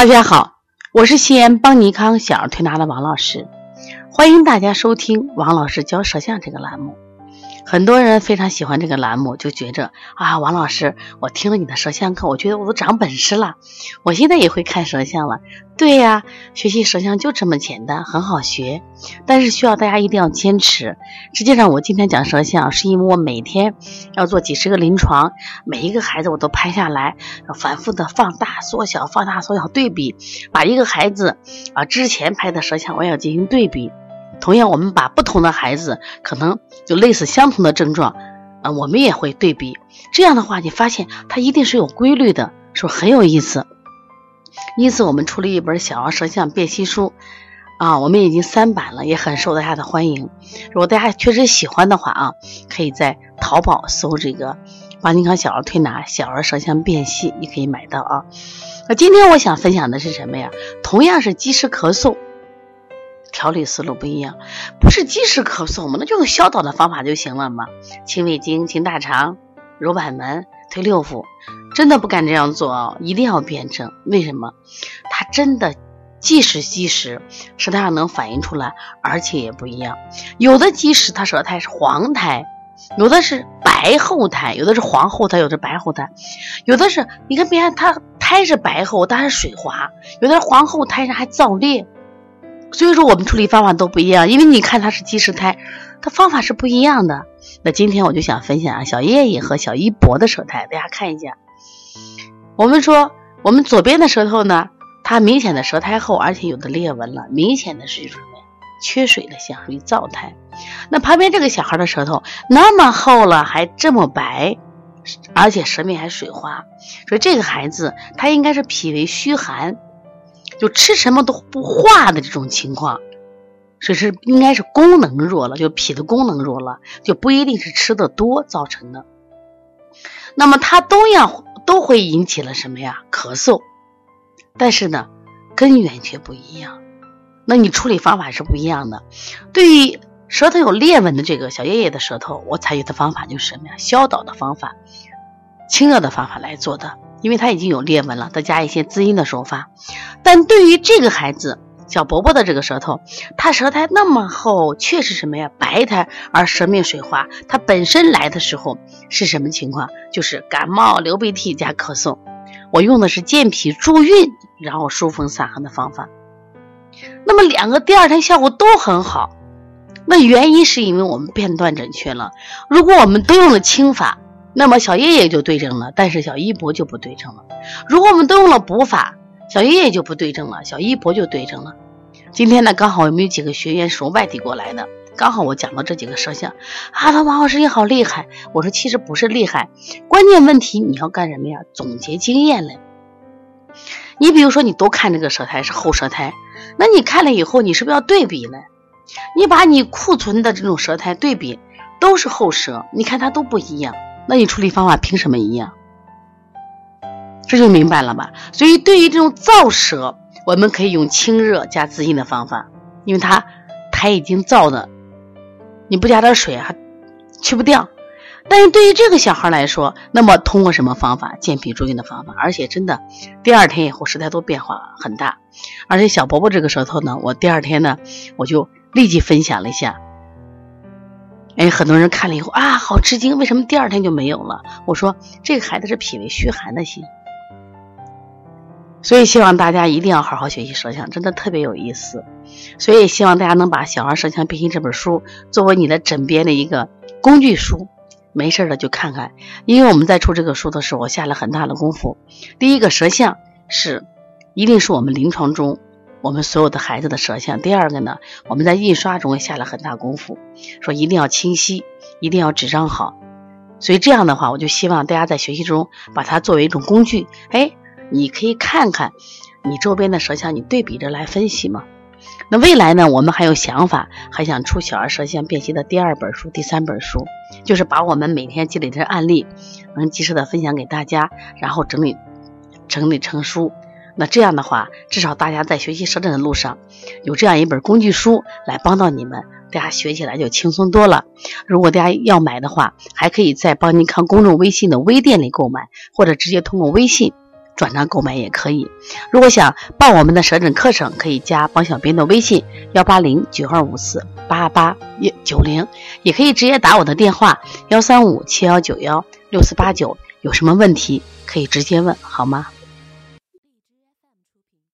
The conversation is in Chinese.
大家好，我是西安邦尼康小儿推拿的王老师，欢迎大家收听王老师教舌象这个栏目。很多人非常喜欢这个栏目，就觉着啊，王老师，我听了你的舌相课，我觉得我都长本事了，我现在也会看舌相了。对呀，学习舌相就这么简单，很好学，但是需要大家一定要坚持。实际上，我今天讲舌相，是因为我每天要做几十个临床，每一个孩子我都拍下来，反复的放大、缩小、放大、缩小对比，把一个孩子啊之前拍的舌相我也要进行对比。同样，我们把不同的孩子可能就类似相同的症状，啊，我们也会对比。这样的话，你发现它一定是有规律的，是不是很有意思？因此，我们出了一本小儿舌象辨析书，啊，我们已经三版了，也很受大家的欢迎。如果大家确实喜欢的话啊，可以在淘宝搜这个“邦尼康小儿推拿小儿舌象辨析”，你可以买到啊。那今天我想分享的是什么呀？同样是积食咳嗽。调理思路不一样，不是积食咳嗽吗？那就用消导的方法就行了嘛。清胃经、清大肠、揉板门、推六腑，真的不敢这样做哦，一定要辩证。为什么？它真的即使积食，舌苔上能反映出来，而且也不一样。有的积食，它舌苔是黄苔；有的是白厚苔；有的是黄厚苔，有的白厚苔；有的是你看别人它苔是白厚，但是水滑；有的黄厚苔上还燥裂。所以说我们处理方法都不一样，因为你看它是积食苔，它方法是不一样的。那今天我就想分享啊，小叶叶和小一博的舌苔，大家看一下。我们说我们左边的舌头呢，它明显的舌苔厚，而且有的裂纹了，明显的是什么？缺水的象，属于燥苔。那旁边这个小孩的舌头那么厚了，还这么白，而且舌面还水滑，所以这个孩子他应该是脾胃虚寒。就吃什么都不化的这种情况，所以是应该是功能弱了，就脾的功能弱了，就不一定是吃的多造成的。那么它都要都会引起了什么呀？咳嗽，但是呢，根源却不一样。那你处理方法是不一样的。对于舌头有裂纹的这个小叶叶的舌头，我采取的方法就是什么呀？消导的方法，清热的方法来做的。因为他已经有裂纹了，再加一些滋阴的手法。但对于这个孩子小伯伯的这个舌头，他舌苔那么厚，却是什么呀？白苔，而舌面水滑。他本身来的时候是什么情况？就是感冒、流鼻涕加咳嗽。我用的是健脾助运，然后疏风散寒的方法。那么两个第二天效果都很好。那原因是因为我们片段准确了。如果我们都用了清法。那么小叶叶就对症了，但是小一博就不对症了。如果我们都用了补法，小叶叶就不对症了，小一博就对症了。今天呢，刚好我们有几个学员是从外地过来的，刚好我讲到这几个舌象，啊，他王老师你好厉害。我说其实不是厉害，关键问题你要干什么呀？总结经验嘞。你比如说你都看这个舌苔是厚舌苔，那你看了以后，你是不是要对比呢？你把你库存的这种舌苔对比，都是厚舌，你看它都不一样。那你处理方法凭什么一样？这就明白了吧？所以对于这种燥舌，我们可以用清热加滋阴的方法，因为它苔已经燥的，你不加点水还去不掉。但是对于这个小孩来说，那么通过什么方法？健脾助运的方法，而且真的第二天以后舌苔都变化很大。而且小伯伯这个舌头呢，我第二天呢，我就立即分享了一下。哎，很多人看了以后啊，好吃惊，为什么第二天就没有了？我说这个孩子是脾胃虚寒的心，所以希望大家一定要好好学习舌象，真的特别有意思。所以希望大家能把《小儿舌象辨析》这本书作为你的枕边的一个工具书，没事的就看看。因为我们在出这个书的时候，我下了很大的功夫。第一个舌象是，一定是我们临床中。我们所有的孩子的舌象，第二个呢，我们在印刷中下了很大功夫，说一定要清晰，一定要纸张好。所以这样的话，我就希望大家在学习中把它作为一种工具。哎，你可以看看你周边的舌象，你对比着来分析嘛。那未来呢，我们还有想法，还想出小儿舌象辨析的第二本书、第三本书，就是把我们每天积累的案例，能及时的分享给大家，然后整理整理成书。那这样的话至少大家在学习舌诊的路上有这样一本工具书来帮到你们大家学起来就轻松多了。如果大家要买的话还可以在邦尼康公众微信的微店里购买或者直接通过微信转账购买也可以。如果想报我们的舌诊课程可以加帮小编的微信幺八零九二五四八八幺九零也可以直接打我的电话幺三五七幺九幺六四八九有什么问题可以直接问好吗？